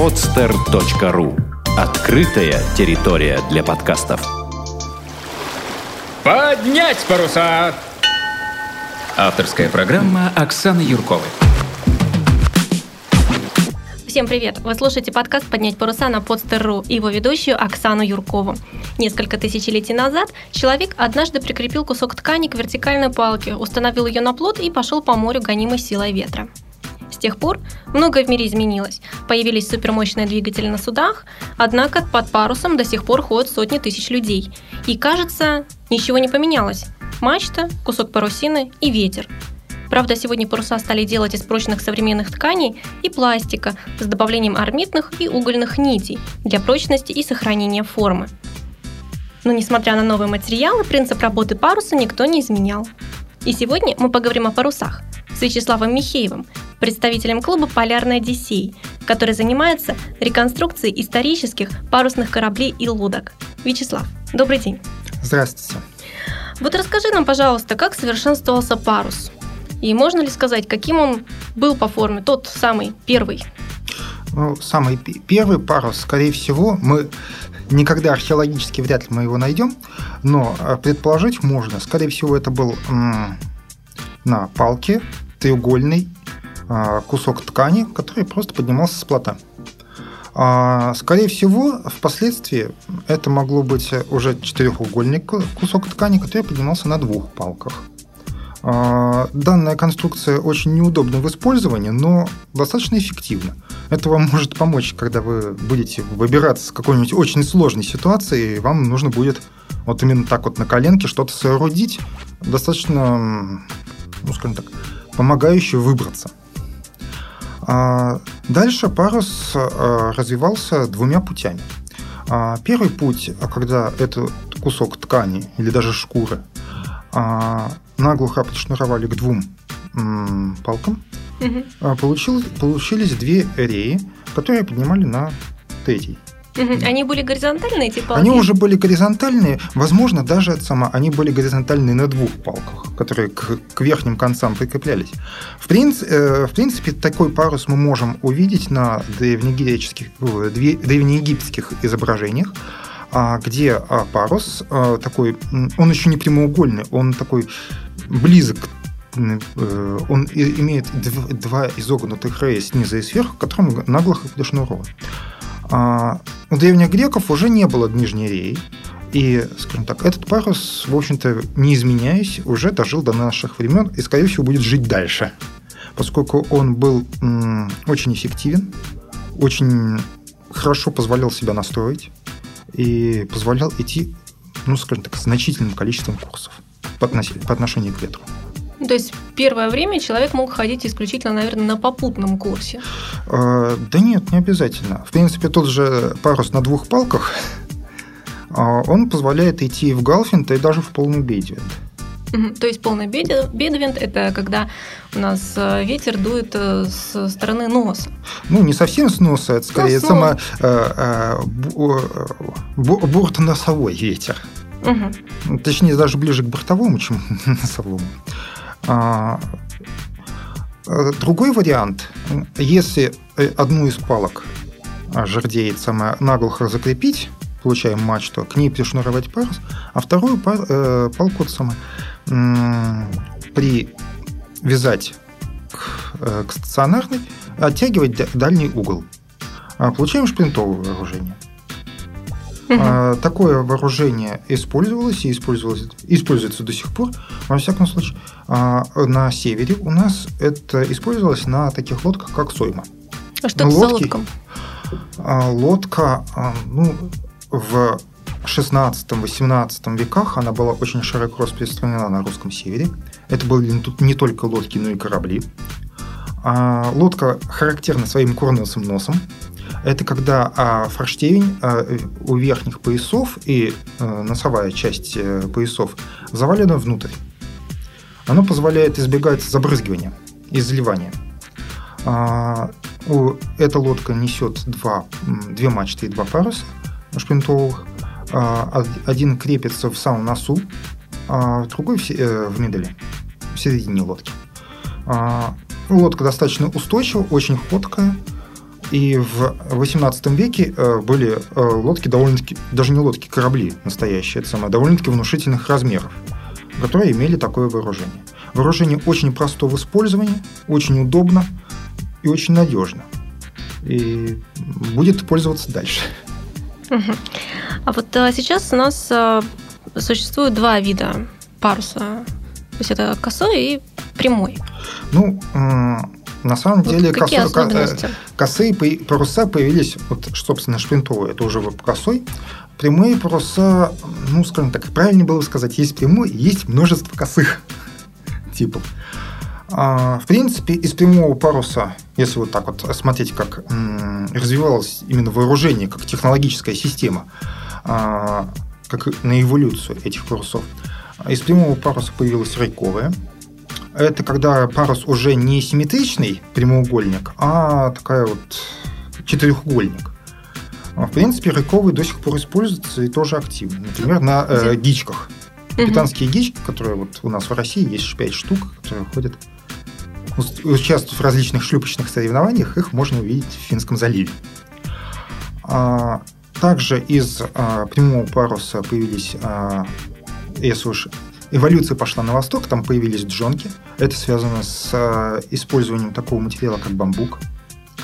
podster.ru Открытая территория для подкастов. Поднять паруса! Авторская программа Оксаны Юрковой. Всем привет! Вы слушаете подкаст «Поднять паруса» на podster.ru и его ведущую Оксану Юркову. Несколько тысячелетий назад человек однажды прикрепил кусок ткани к вертикальной палке, установил ее на плот и пошел по морю, гонимой силой ветра. С тех пор многое в мире изменилось. Появились супермощные двигатели на судах, однако под парусом до сих пор ходят сотни тысяч людей. И кажется, ничего не поменялось. Мачта, кусок парусины и ветер – Правда, сегодня паруса стали делать из прочных современных тканей и пластика с добавлением армитных и угольных нитей для прочности и сохранения формы. Но несмотря на новые материалы, принцип работы паруса никто не изменял. И сегодня мы поговорим о парусах с Вячеславом Михеевым, представителем клуба «Полярный Одиссей», который занимается реконструкцией исторических парусных кораблей и лодок. Вячеслав, добрый день. Здравствуйте. Вот расскажи нам, пожалуйста, как совершенствовался парус? И можно ли сказать, каким он был по форме, тот самый первый? Ну, самый первый парус, скорее всего, мы никогда археологически вряд ли мы его найдем, но э, предположить можно. Скорее всего, это был на палке треугольный кусок ткани, который просто поднимался с плота. А, скорее всего, впоследствии это могло быть уже четырехугольный кусок ткани, который поднимался на двух палках. А, данная конструкция очень неудобна в использовании, но достаточно эффективна. Это вам может помочь, когда вы будете выбираться с какой-нибудь очень сложной ситуации, и вам нужно будет вот именно так вот на коленке что-то соорудить, достаточно, ну, скажем так, помогающее выбраться. А дальше парус а, развивался двумя путями. А, первый путь, когда этот кусок ткани или даже шкуры наглухо подшнуровали к двум палкам, угу. получил, получились две реи, которые поднимали на третий. Они были горизонтальные, эти палки? Они уже были горизонтальные, возможно, даже это сама, они были горизонтальные на двух палках, которые к, к верхним концам прикреплялись. В, принц, э, в принципе, такой парус мы можем увидеть на древнегреческих, э, древнеегипетских изображениях. А где а, парус а, такой, он еще не прямоугольный, он такой близок э, он имеет два изогнутых рея снизу и сверху, которым наглухо пришнурован. У древних греков уже не было нижней реи, и, скажем так, этот парус, в общем-то, не изменяясь, уже дожил до наших времен и, скорее всего, будет жить дальше, поскольку он был очень эффективен, очень хорошо позволял себя настроить, и позволял идти, ну, скажем так, значительным количеством курсов по отношению к ветру. Ну, то есть первое время человек мог ходить исключительно, наверное, на попутном курсе? А, да нет, не обязательно. В принципе, тот же парус на двух палках, а, он позволяет идти в галфинт и даже в полный бейдвинд. То есть полный бедвинт – это когда у нас э, ветер дует э, с стороны носа. Ну, не совсем с носа, это скорее ну, само, э, э, бортоносовой ветер. Угу. Точнее, даже ближе к бортовому, чем носовому. А, другой вариант, если одну из палок жердеет самое наглухо закрепить, получаем мачту, к ней пришнуровать парус, а вторую палку самое привязать к, э, к стационарной, оттягивать дальний угол. А, получаем шплинтовое вооружение. Угу. Такое вооружение использовалось и использовалось, используется до сих пор. Во всяком случае, а, на севере у нас это использовалось на таких лодках, как Сойма. А что это Лодки, за лодка? Лодка, ну, в 16-18 веках она была очень широко распространена на русском севере. Это были не только лодки, но и корабли. А лодка характерна своим курносым носом. Это когда а, форштевень а, у верхних поясов и а, носовая часть а, поясов завалена внутрь. Оно позволяет избегать забрызгивания и заливания. А, у, эта лодка несет два, две мачты и два паруса шплинтовых. А, один крепится в самом носу, а другой в, э, в медале, в середине лодки. А, лодка достаточно устойчива, очень ходкая, И в 18 веке э, были э, лодки довольно-таки, даже не лодки, корабли настоящие, это самое, довольно-таки внушительных размеров, которые имели такое вооружение. Вооружение очень просто в использовании, очень удобно и очень надежно. И будет пользоваться дальше. А вот а, сейчас у нас существует два вида паруса. То есть это косой и прямой. Ну, на самом вот деле косо, косые паруса появились, вот, собственно, шплинтовые, это уже косой. Прямые паруса, ну, скажем так, правильнее было бы сказать, есть прямой, есть множество косых типов. А, в принципе, из прямого паруса, если вот так вот смотреть, как развивалось именно вооружение, как технологическая система, а, как на эволюцию этих парусов, из прямого паруса появилась рейковая. Это когда парус уже не симметричный прямоугольник, а такая вот четырехугольник. А, в принципе, рейковый до сих пор используется и тоже активно. Например, на э, гичках. Капитанские гички, которые вот у нас в России есть 5 штук, которые ходят участвуют в различных шлюпочных соревнованиях, их можно увидеть в Финском заливе. А, также из а, прямого паруса появились, а, если уж эволюция пошла на восток, там появились джонки. Это связано с использованием такого материала, как бамбук.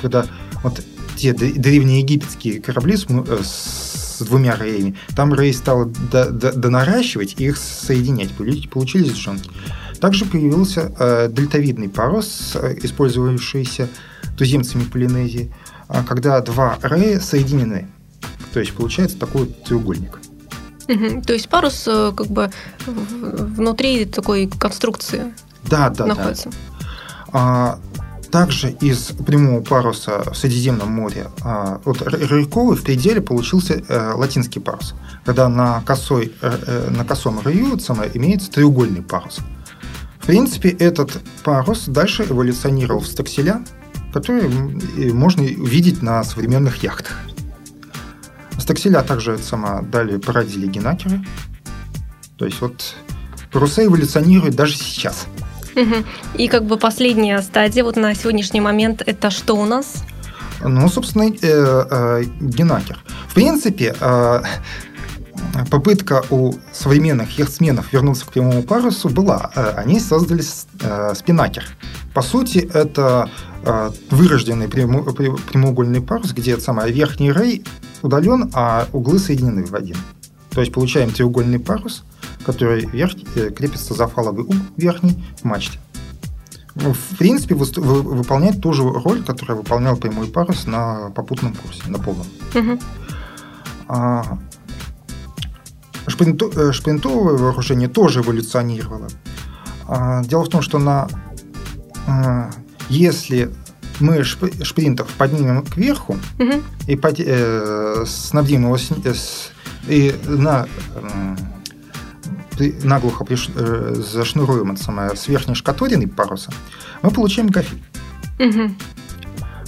Когда вот те древние египетские корабли с, э, с двумя реями, там рей стал донаращивать и их соединять. Получились джонки. Также появился э, дельтовидный парус, э, использовавшийся туземцами Полинезии, э, когда два рея соединены. То есть получается такой треугольник. Угу. То есть парус э, как бы внутри такой конструкции да, да, находится. Да. А, также из прямого паруса в Средиземном море а, от Рейковой в пределе получился а, латинский парус, когда на, косой, а, на косом раю самое, имеется треугольный парус. В принципе, этот парус дальше эволюционировал в стакселя, которые можно видеть на современных яхтах. Стакселя также сама далее породили генакеры. То есть вот паруса эволюционируют даже сейчас. И как бы последняя стадия вот на сегодняшний момент это что у нас? Ну, собственно, э, э, генакер. В принципе, э, попытка у современных яхтсменов вернуться к прямому парусу была. Э, они создали э, спинакер. По сути, это э, вырожденный прямоугольный парус, где самый верхний рей удален, а углы соединены в один. То есть получаем треугольный парус, который верхний, крепится за фаловый угол верхний в мачте. Ну, в принципе, выполняет ту же роль, которую выполнял прямой парус на попутном курсе, на полном. Угу. Э, шплинтовое вооружение тоже эволюционировало. А, дело в том, что на, а, если мы шпринтов поднимем кверху угу. и под, э, снабдим его с, э, с, и на, э, наглухо приш, э, зашнуруем это самое, с верхней шкатуриной паруса, мы получаем гафель. Угу.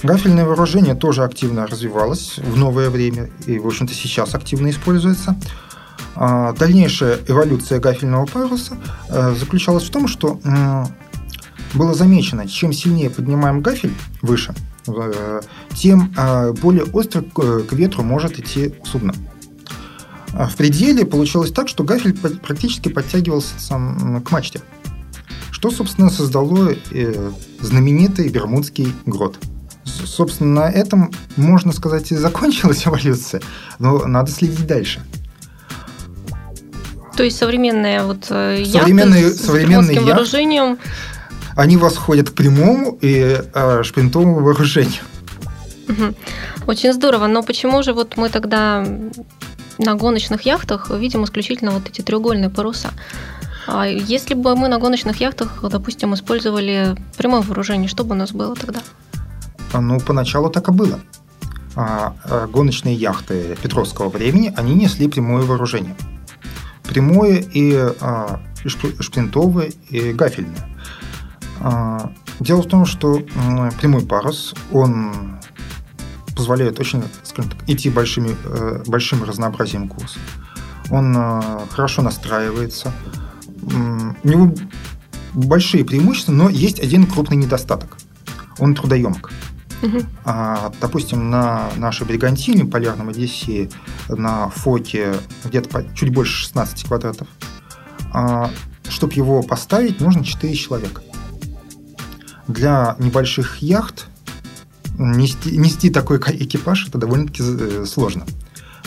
Гафельное вооружение тоже активно развивалось в новое время и, в общем-то, сейчас активно используется. А, дальнейшая эволюция гафельного паруса э, заключалась в том, что было замечено, чем сильнее поднимаем гафель выше, э, тем э, более остро к ветру может идти судно. А в пределе получилось так, что гафель практически подтягивался сам к мачте, что, собственно, создало знаменитый Бермудский грот. Собственно, на этом, можно сказать, и закончилась эволюция, но надо следить дальше – то есть современные вот э, современные, яхты с современные яхты, вооружением они восходят к прямому и э, шпринтовому вооружению. Угу. Очень здорово, но почему же вот мы тогда на гоночных яхтах видим исключительно вот эти треугольные паруса? А если бы мы на гоночных яхтах, допустим, использовали прямое вооружение, что бы у нас было тогда? А, ну, поначалу так и было. А, а, гоночные яхты Петровского времени, они несли прямое вооружение прямое и а, шплинтовое и гафельное. А, дело в том, что прямой парус, он позволяет очень, скажем так, идти большими, э, большим разнообразием курсов. Он а, хорошо настраивается. У него большие преимущества, но есть один крупный недостаток. Он трудоемок. А, допустим, на нашей бригантине, полярном Одиссее, на фоке где-то чуть больше 16 квадратов, а, чтобы его поставить, нужно 4 человека. Для небольших яхт нести, нести такой экипаж это довольно-таки э, сложно.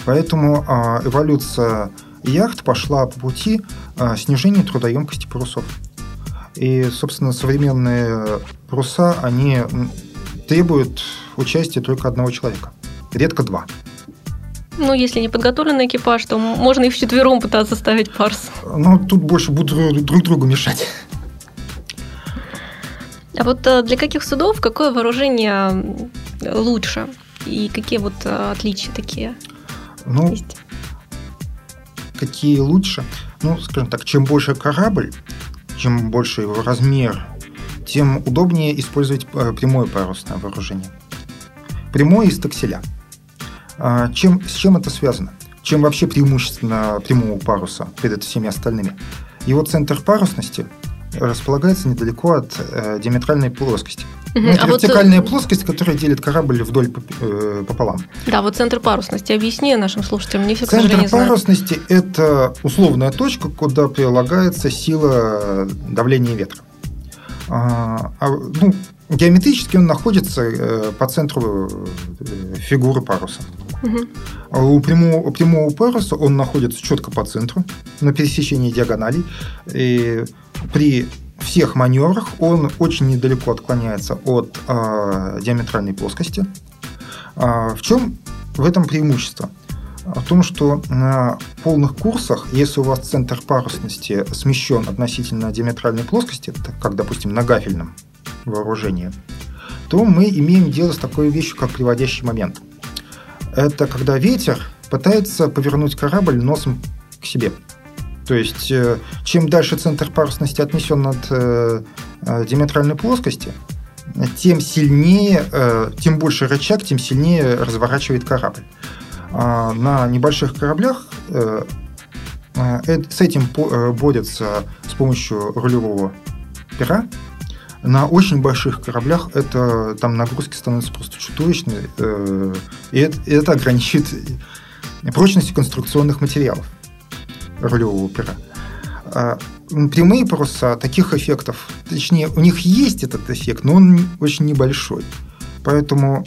Поэтому а, эволюция яхт пошла по пути а, снижения трудоемкости парусов. И, собственно, современные паруса, они требуют участия только одного человека. Редко два. Ну, если не подготовленный экипаж, то можно и вчетвером пытаться ставить парус. Ну, тут больше будут друг другу мешать. А вот э, для каких судов какое вооружение лучше? И какие вот э, отличия такие ну, есть? Какие лучше? Ну, скажем так, чем больше корабль, чем больше его размер, тем удобнее использовать э, прямое парусное вооружение. Прямое из такселя. А, чем, с чем это связано? Чем вообще преимущественно прямого паруса перед всеми остальными? Его центр парусности располагается недалеко от э, диаметральной плоскости. Угу. Это а вертикальная вот... плоскость, которая делит корабль вдоль э, пополам. Да, вот центр парусности. Объясни нашим слушателям. Не все, центр парусности – это условная точка, куда прилагается сила давления ветра. А, а, ну, геометрически он находится э, по центру э, фигуры паруса. Угу. У, прямого, у прямого паруса он находится четко по центру, на пересечении диагоналей. И при всех маневрах он очень недалеко отклоняется от э, диаметральной плоскости. А, в чем в этом преимущество? О том, что на полных курсах, если у вас центр парусности смещен относительно диаметральной плоскости, как, допустим, на гафельном вооружении, то мы имеем дело с такой вещью, как приводящий момент. Это когда ветер пытается повернуть корабль носом к себе – то есть, э, чем дальше центр парусности отнесен от э, э, диаметральной плоскости, тем сильнее, тем больше рычаг, тем сильнее разворачивает корабль. А на небольших кораблях с этим борются с помощью рулевого пера. На очень больших кораблях это там нагрузки становятся просто чудовищные, и это, это ограничивает прочность конструкционных материалов рулевого пера. А прямые паруса таких эффектов, точнее, у них есть этот эффект, но он очень небольшой. Поэтому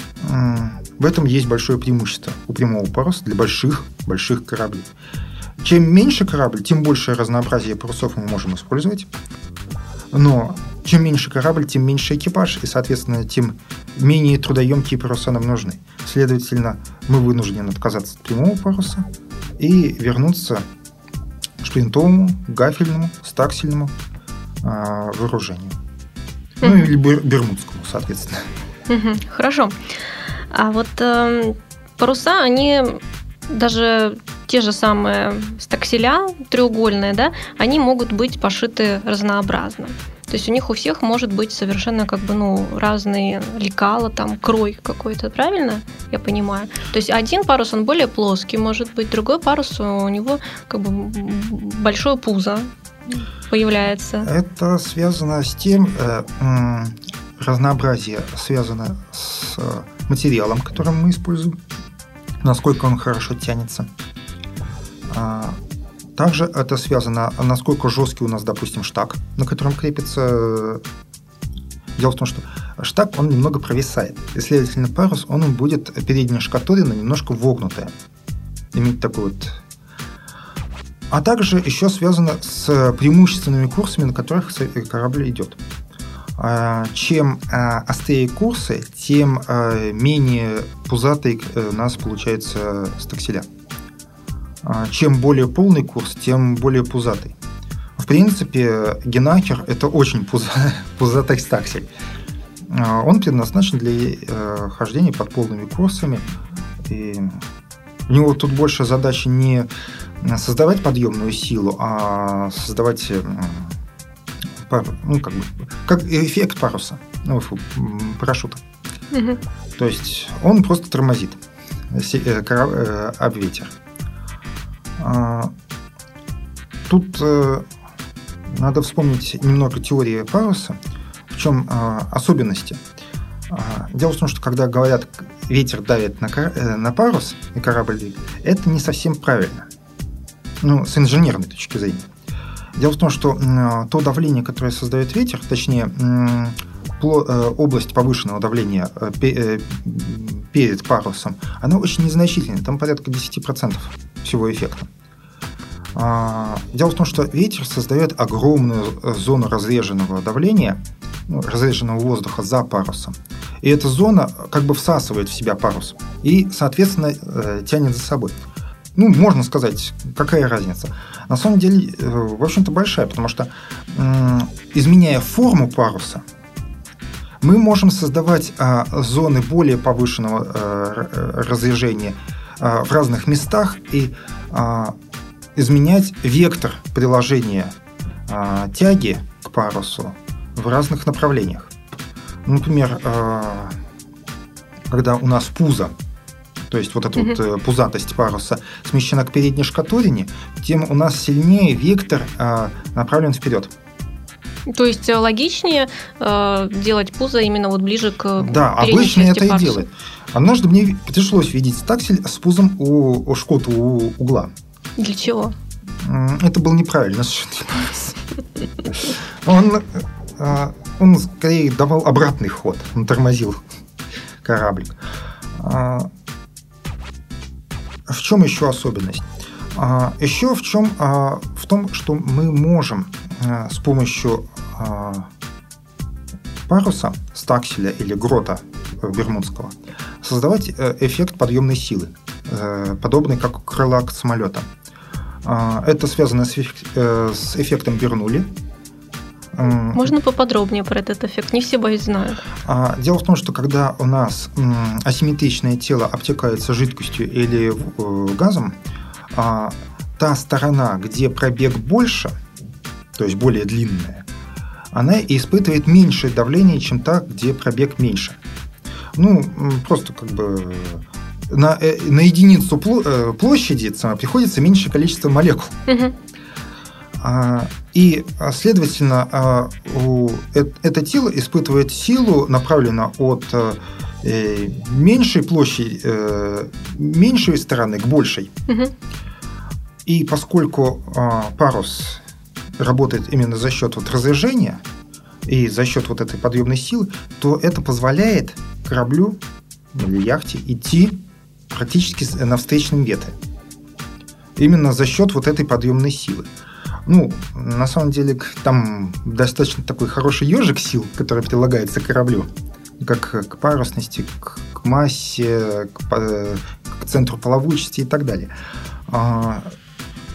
в этом есть большое преимущество у прямого паруса для больших, больших кораблей. Чем меньше корабль, тем больше разнообразие парусов мы можем использовать. Но чем меньше корабль, тем меньше экипаж, и, соответственно, тем менее трудоемкие паруса нам нужны. Следовательно, мы вынуждены отказаться от прямого паруса и вернуться шплинтовому, гафельному, стаксельному э, вооружению. Mm-hmm. Ну или бермудскому, соответственно. Mm-hmm. Хорошо. А вот э, паруса, они даже те же самые стакселя треугольные, да, они могут быть пошиты разнообразно. То есть у них у всех может быть совершенно как бы, ну, разные лекала, там, крой какой-то, правильно? Я понимаю. То есть один парус, он более плоский, может быть, другой парус, у него как бы большое пузо появляется. Это связано с тем, э, разнообразие связано с материалом, которым мы используем, насколько он хорошо тянется. А, также это связано, насколько жесткий у нас, допустим, штаг, на котором крепится. Дело в том, что штаг, он немного провисает. И, следовательно, парус, он будет передняя шкатулина немножко вогнутая. Иметь такой вот а также еще связано с преимущественными курсами, на которых корабль идет. А, чем а, острее курсы, тем а, менее пузатый э, у нас получается стакселя. Чем более полный курс, тем более пузатый. В принципе, Генакер – это очень пузатый стаксель. Он предназначен для э, хождения под полными курсами. И у него тут больше задача не создавать подъемную силу, а создавать э, ну, как, бы, как эффект паруса, ну, парашюта. Угу. То есть он просто тормозит об ветер. А, тут э, надо вспомнить немного теории паруса, в чем а, особенности. А, дело в том, что когда говорят, ветер давит на, э, на парус и корабль двигает, это не совсем правильно. Ну, с инженерной точки зрения. Дело в том, что то давление, которое создает ветер, точнее, э, область повышенного давления э, перед парусом, она очень незначительная, там порядка 10% всего эффекта. А, дело в том, что ветер создает огромную зону разреженного давления, ну, разреженного воздуха за парусом. И эта зона как бы всасывает в себя парус и, соответственно, э, тянет за собой. Ну, можно сказать, какая разница. На самом деле, э, в общем-то, большая, потому что, изменяя форму паруса, мы можем создавать а, зоны более повышенного а, разрежения а, в разных местах и изменять вектор приложения тяги к парусу в разных направлениях. Например, когда у нас пузо то есть вот эта угу. вот э, пузатость паруса смещена к передней шкатурине, тем у нас сильнее вектор э, направлен вперед. То есть э, логичнее э, делать пузо именно вот ближе к Да, обычно это паруса. и делают. Однажды мне пришлось видеть таксель с пузом у, у шкота у угла. Для чего? Это был неправильно. Он, он скорее давал обратный ход, он тормозил кораблик. В чем еще особенность? А, еще в чем? А, в том, что мы можем а, с помощью паруса, стакселя или грота бермудского создавать э, эффект подъемной силы, э, подобный как крыла самолета. Это связано с э, эффектом Бернули, можно поподробнее про этот эффект? Не все, боюсь, знают. А, дело в том, что когда у нас асимметричное тело обтекается жидкостью или э, газом, а, та сторона, где пробег больше, то есть более длинная, она испытывает меньшее давление, чем та, где пробег меньше. Ну, просто как бы на, э, на единицу э, площади приходится меньшее количество молекул. Угу. А, и, а, следовательно, а, это тело испытывает силу, направленную от э, меньшей площади, э, меньшей стороны к большей. Угу. И поскольку парус работает именно за счет вот разрежения и за счет вот этой подъемной силы, то это позволяет кораблю или яхте идти практически на встречном ветре. Именно за счет вот этой подъемной силы. Ну, на самом деле, там достаточно такой хороший ежик сил, который прилагается к кораблю. Как к парусности, к, к массе, к, к центру плавучести и так далее. А,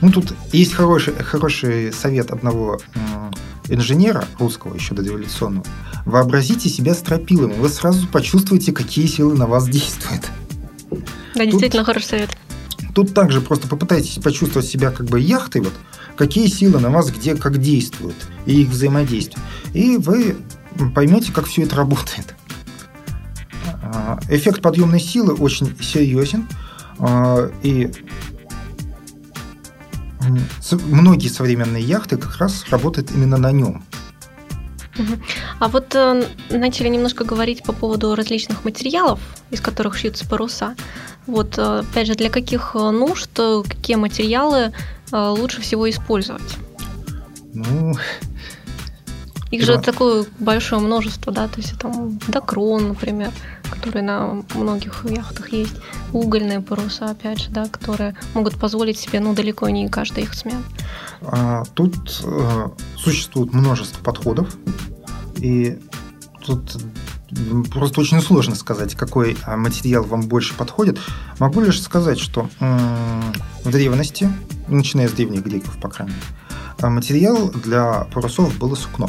ну, тут есть хороший, хороший совет одного инженера русского, еще дореволюционного. Вообразите себя стропилами, вы сразу почувствуете, какие силы на вас действуют. Да, действительно хороший совет. Тут также просто попытайтесь почувствовать себя как бы яхтой, вот, какие силы на вас где как действуют, и их взаимодействие. И вы поймете, как все это работает. А, эффект подъемной силы очень серьезен, а, и многие современные яхты как раз работают именно на нем. А вот э, начали немножко говорить по поводу различных материалов, из которых шьются паруса. Вот, э, опять же, для каких э, нужд, э, какие материалы лучше всего использовать? Ну, их же такое большое множество, да, то есть там докрон, например, который на многих яхтах есть, угольные паруса, опять же, да, которые могут позволить себе, ну, далеко не каждый их смен. А, тут э, существует множество подходов, и тут просто очень сложно сказать, какой а, материал вам больше подходит. Могу лишь сказать, что в древности, начиная с древних греков, по крайней мере, а, материал для парусов было сукно.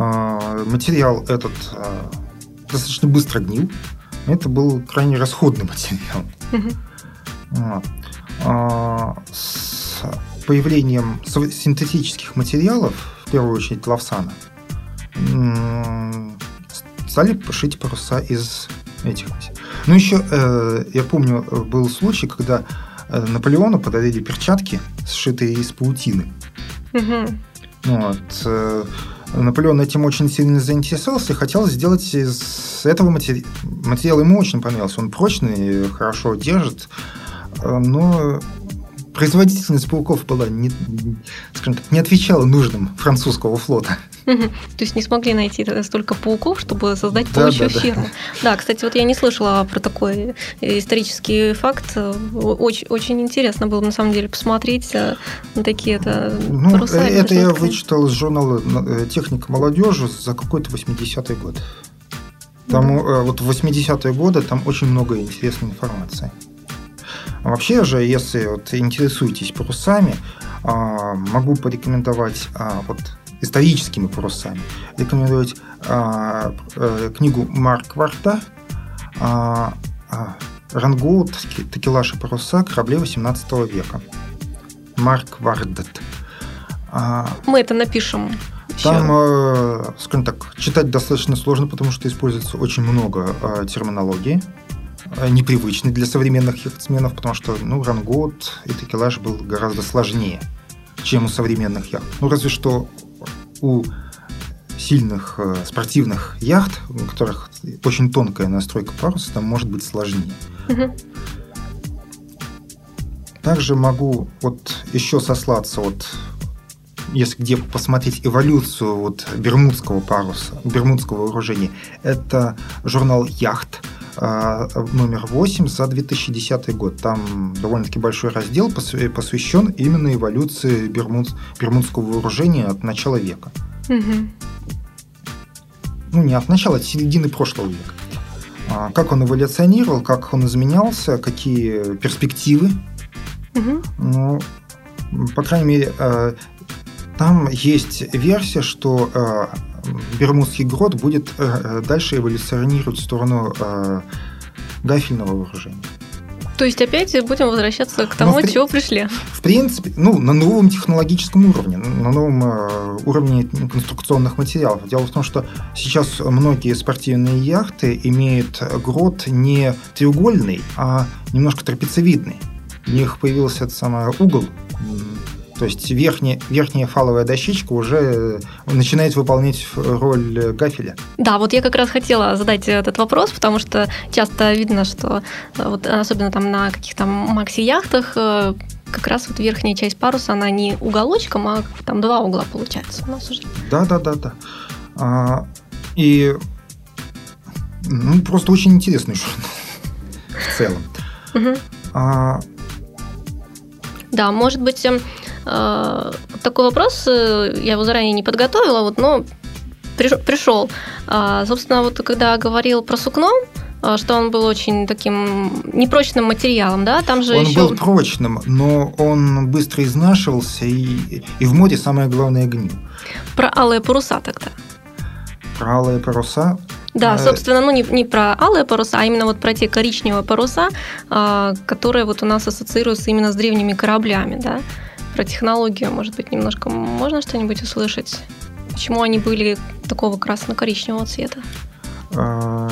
А, материал этот достаточно быстро гнил. Это был крайне расходный материал. С появлением синтетических материалов, в первую очередь лавсана, стали шить паруса из этих. Ну, еще э, я помню, был случай, когда э, Наполеону подарили перчатки, сшитые из паутины. Угу. Вот. Э, Наполеон этим очень сильно заинтересовался и хотел сделать из этого матери... материала. Ему очень понравился. Он прочный, хорошо держит, но производительность пауков была не, скажем так, не отвечала нужным французского флота. То есть не смогли найти столько пауков, чтобы создать паучью да, ферму. Да. да, кстати, вот я не слышала про такой исторический факт. Очень, очень интересно было на самом деле посмотреть э, на такие это ну, паруса. Это я вычитал из журнала э, «Техника молодежи» за какой-то 80-й год. Там да. вот в 80-е годы там очень много интересной информации. А вообще же, если вот интересуетесь парусами, а, могу порекомендовать вот историческими парусами. Рекомендовать а, а, книгу Марк Варта а, а, «Рангоут. Такелаж и паруса. Корабли 18 века». Марк Вардет. А, Мы это напишем. Там, э, скажем так, читать достаточно сложно, потому что используется очень много э, терминологии, э, непривычной для современных яхтсменов, потому что ну, рангот и такелаж был гораздо сложнее, чем у современных яхт. Ну, разве что у сильных э, спортивных яхт, у которых очень тонкая настройка паруса, там может быть сложнее. Угу. Также могу вот еще сослаться вот если где посмотреть эволюцию вот бермудского паруса, бермудского вооружения, это журнал «Яхт», номер 8 за 2010 год. Там довольно-таки большой раздел посвящен именно эволюции бермуд, бермудского вооружения от начала века. Угу. Ну, не от начала, от середины прошлого века. А, как он эволюционировал, как он изменялся, какие перспективы. Угу. Ну, по крайней мере, э, там есть версия, что э, Бермудский грот будет э, дальше эволюционировать в сторону гафельного вооружения. То есть опять будем возвращаться к тому, от чего пришли. В принципе, ну, на новом технологическом уровне, на новом э, уровне конструкционных материалов. Дело в том, что сейчас многие спортивные яхты имеют грот не треугольный, а немножко трапециевидный. У них появился этот самый угол то есть верхняя, верхняя фаловая дощечка уже начинает выполнять роль гафеля. Да, вот я как раз хотела задать этот вопрос, потому что часто видно, что э, вот особенно там на каких-то макси-яхтах э, как раз вот верхняя часть паруса, она не уголочком, а там два угла получается у нас уже. Да, да, да, да. А, и ну, просто очень интересный журнал в целом. Угу. А, да, может быть, эм, э, такой вопрос, э, я его заранее не подготовила, вот, но пришел. А, собственно, вот когда говорил про сукно, э, что он был очень таким непрочным материалом, да, там же он еще... был прочным, но он быстро изнашивался, и, и в море самое главное гнил. Про алые паруса тогда. Про алые паруса да, э, собственно, ну не, не про алые паруса, а именно вот про те коричневые паруса, а, которые вот у нас ассоциируются именно с древними кораблями, да. Про технологию, может быть, немножко можно что-нибудь услышать? Почему они были такого красно-коричневого цвета? А,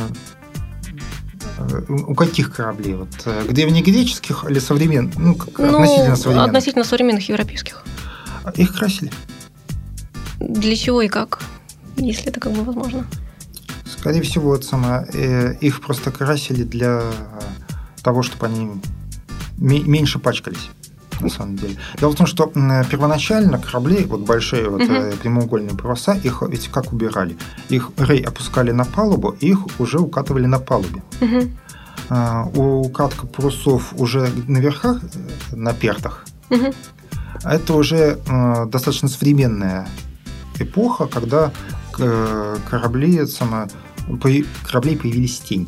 у каких кораблей? Вот, э, древнегреческих или современных? Ну, ну, относительно современных. Относительно современных европейских. Их красили. Для чего и как, если это как бы возможно? Скорее всего, вот сама, э, их просто красили для того, чтобы они меньше пачкались на самом деле. Дело в том, что первоначально корабли, вот большие вот, угу. прямоугольные паруса, их ведь как убирали? Их рей опускали на палубу, и их уже укатывали на палубе. Угу. А, укатка парусов уже на верхах, э, на пертах. Угу. Это уже а, достаточно современная эпоха, когда корабли само, кораблей появились тени.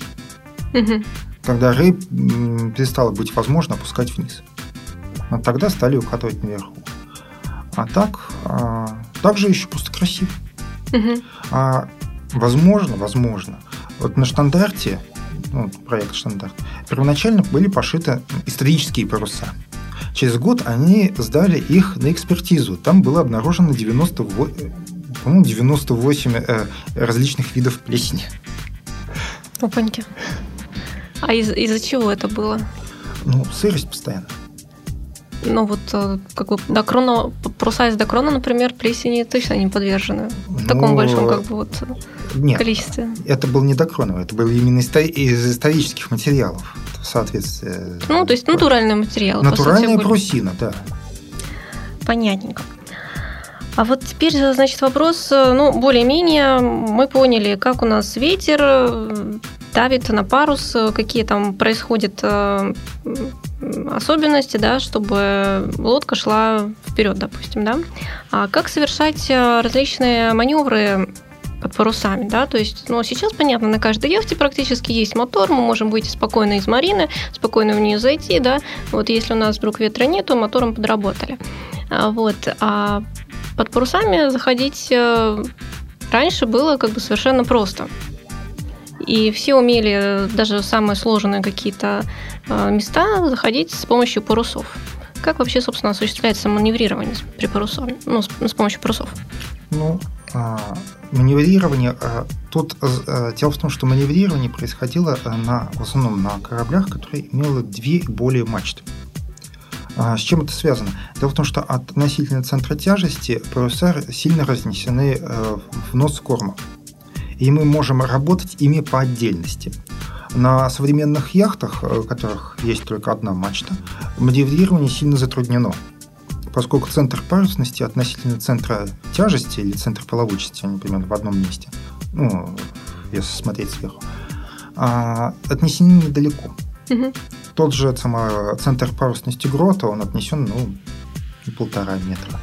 Угу. Когда рей перестало быть возможно опускать вниз. Вот тогда стали укатывать наверху. А так, а, также еще просто красиво. Угу. А, возможно, возможно, вот на штандарте, ну, проект штандарт, первоначально были пошиты исторические паруса. Через год они сдали их на экспертизу. Там было обнаружено 98, по-моему, 98 э, различных видов плесени. Опаньки. А из- из-за чего это было? Ну, сырость постоянно. Ну вот э, как бы до крона, паруса из докрона, например, плесени точно не подвержены в таком Ну, большом как бы вот Нет, количестве. это был не докроновый, это был именно из исторических материалов. В соответствии. Ну, то есть натуральный материал. по сути, Натуральная были. брусина, да. Понятненько. А вот теперь, значит, вопрос, э, ну, более-менее мы поняли, как у нас ветер э, давит на парус, какие там происходят особенности, да, чтобы лодка шла вперед, допустим, да. А как совершать э, различные маневры под парусами, да, то есть, ну, сейчас, понятно, на каждой яхте практически есть мотор, мы можем выйти спокойно из марины, спокойно в нее зайти, да, вот если у нас вдруг ветра нету, мотором подработали. А, Вот, а под парусами заходить э, раньше было как бы совершенно просто. И все умели даже самые сложные какие-то э, места заходить с помощью парусов. Как вообще, собственно, осуществляется маневрирование при парусах, ну, с, помощью парусов? Ну, а, маневрирование. а, Тут а, дело в том, что маневрирование происходило а, на, в основном на кораблях, которые имели две более мачты. А, С чем это связано? Дело в том, что относительно центра тяжести паруса сильно разнесены э, в нос корма. И мы можем работать ими по отдельности. На современных яхтах, э, у которых есть только одна мачта, маневрирование сильно затруднено поскольку центр парусности относительно центра тяжести или центра плавучести, они примерно в одном месте, ну, если смотреть сверху, а, отнесены недалеко. Мгм. Тот же самый центр парусности грота, он отнесен, ну, полтора метра.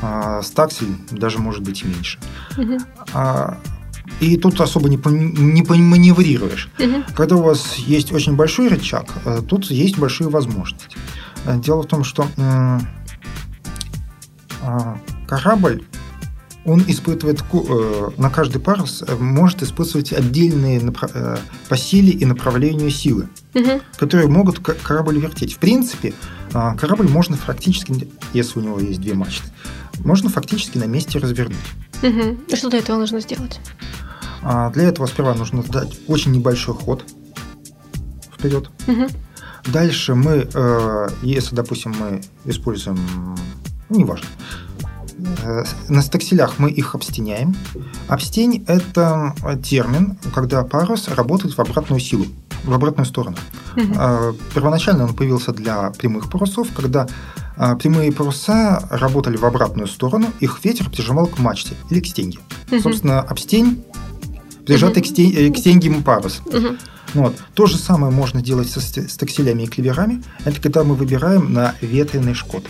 А стаксель даже может быть и меньше. Мгм. А, и тут особо не, не маневрируешь. Мгм. Когда у вас есть очень большой рычаг, э, тут есть большие возможности. Э, Дело в том, что м, а, корабль, он испытывает э, на каждый парус э, может испытывать отдельные э, по силе и направлению силы, Мгм. которые могут корабль вертеть. В принципе, а, корабль можно фактически, если у него есть две мачты, можно фактически на месте развернуть. И Что для этого нужно сделать? А Для этого сперва нужно дать очень небольшой ход вперед. Мгм. Дальше мы, э, если, допустим, мы используем, ну, неважно, э, на стакселях мы их обстеняем. Обстень – это термин, когда парус работает в обратную силу, в обратную сторону. Э, Первоначально он появился для прямых парусов, когда э, прямые паруса работали в обратную сторону, их ветер прижимал к мачте или к стенге. Мгм. Собственно, обстень прижатый к, стен- э, к стенге парус. Вот. То же самое можно делать со с такселями и клеверами. Это когда мы выбираем на ветреный шкот.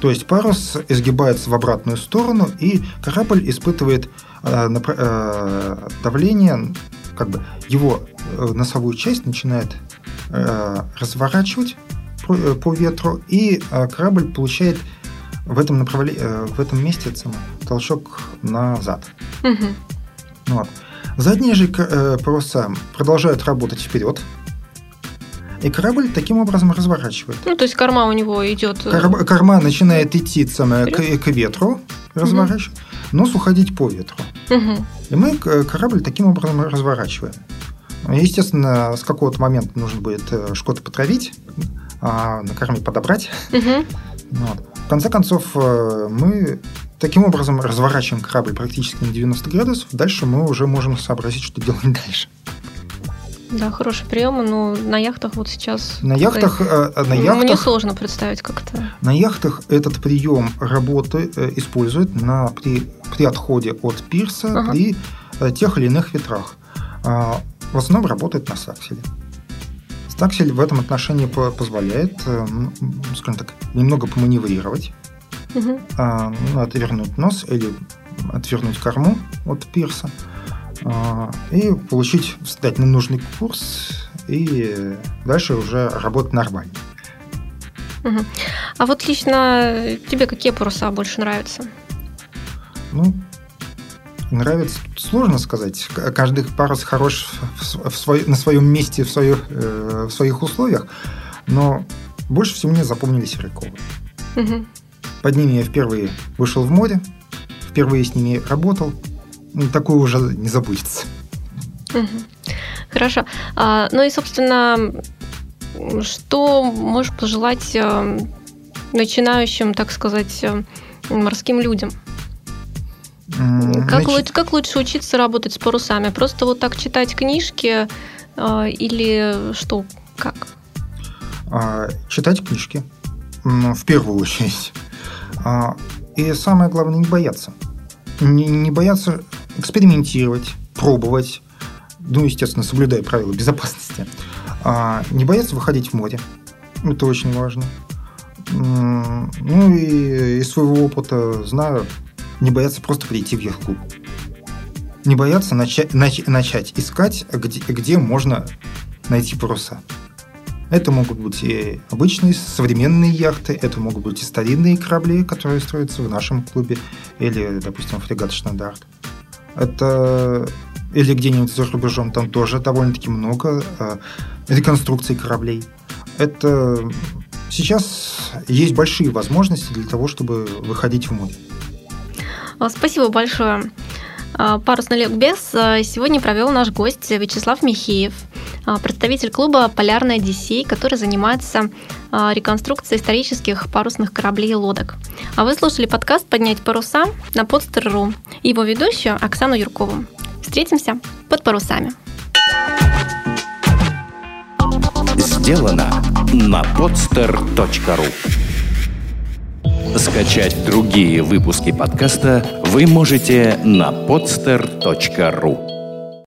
То есть парус изгибается в обратную сторону, и корабль испытывает э, напра- э, давление, как бы его э, носовую часть начинает э, разворачивать по, э, по ветру, и э, корабль получает в этом направлении, в этом месте толчок назад. Мгм. Вот. Задние же э, паруса продолжают работать вперед, и корабль таким образом разворачивает. Ну, то есть корма у него идет. э, Кор- корма начинает идти самое, к, к ветру, разворачивать, нос уходить по ветру. Мгм. И мы к- корабль таким образом разворачиваем. Естественно, с какого-то момента нужно будет э, шкоты потравить, а на корме подобрать. Мгм. Вот. В конце концов, э, мы таким образом разворачиваем корабль практически на 90 градусов. Дальше мы уже можем сообразить, что делать дальше. Да, хороший прием, но на яхтах вот сейчас. На яхтах, э, на Мне яхтах, сложно представить, как это. на яхтах этот прием работы э, используют на, при, при отходе от пирса Ага. при э, тех или иных ветрах. А, В основном работает на сакселе. Стаксель в этом отношении по- позволяет, э, скажем так, немного поманеврировать, А, ну, отвернуть нос или отвернуть корму от пирса а, и получить, встать на нужный курс и дальше уже работать нормально. Мгм. А вот лично тебе какие паруса больше нравятся? Ну, нравится, сложно сказать. Каждый парус хорош в в свой- на своем месте, в, свое- э, в своих условиях, но больше всего мне запомнились Рыковы. Мгм. Под ними я впервые вышел в море, впервые с ними работал. Ну, Такое уже не забудется. Хорошо. А, ну и, собственно, что можешь пожелать э, начинающим, так сказать, э, морским людям? Как, Значит... как лучше учиться работать с парусами? Просто вот так читать книжки э, или что? Как? А, читать книжки, в первую очередь. А, и самое главное, не бояться. Не, не бояться экспериментировать, пробовать, ну, естественно, соблюдая правила безопасности. А, не бояться выходить в море. Это очень важно. Ну и из своего опыта знаю, не бояться просто прийти в яхт-клуб. Не бояться начать, нач, начать искать, где, где можно найти паруса. Это могут быть и обычные современные яхты, это могут быть и старинные корабли, которые строятся в нашем клубе, или, допустим, фрегат Штандарт. Это или где-нибудь за рубежом, там тоже довольно-таки много э, реконструкций кораблей. Это сейчас есть большие возможности для того, чтобы выходить в море. А, спасибо большое. А, Парусный ликбез а, сегодня провел наш гость Вячеслав Михеев, представитель клуба «Полярная Одиссей», который занимается реконструкцией исторических парусных кораблей и лодок. А вы слушали подкаст «Поднять паруса» на podster.ru и его ведущую Оксану Юркову. Встретимся под парусами. Сделано на podster.ru Скачать другие выпуски подкаста вы можете на podster.ru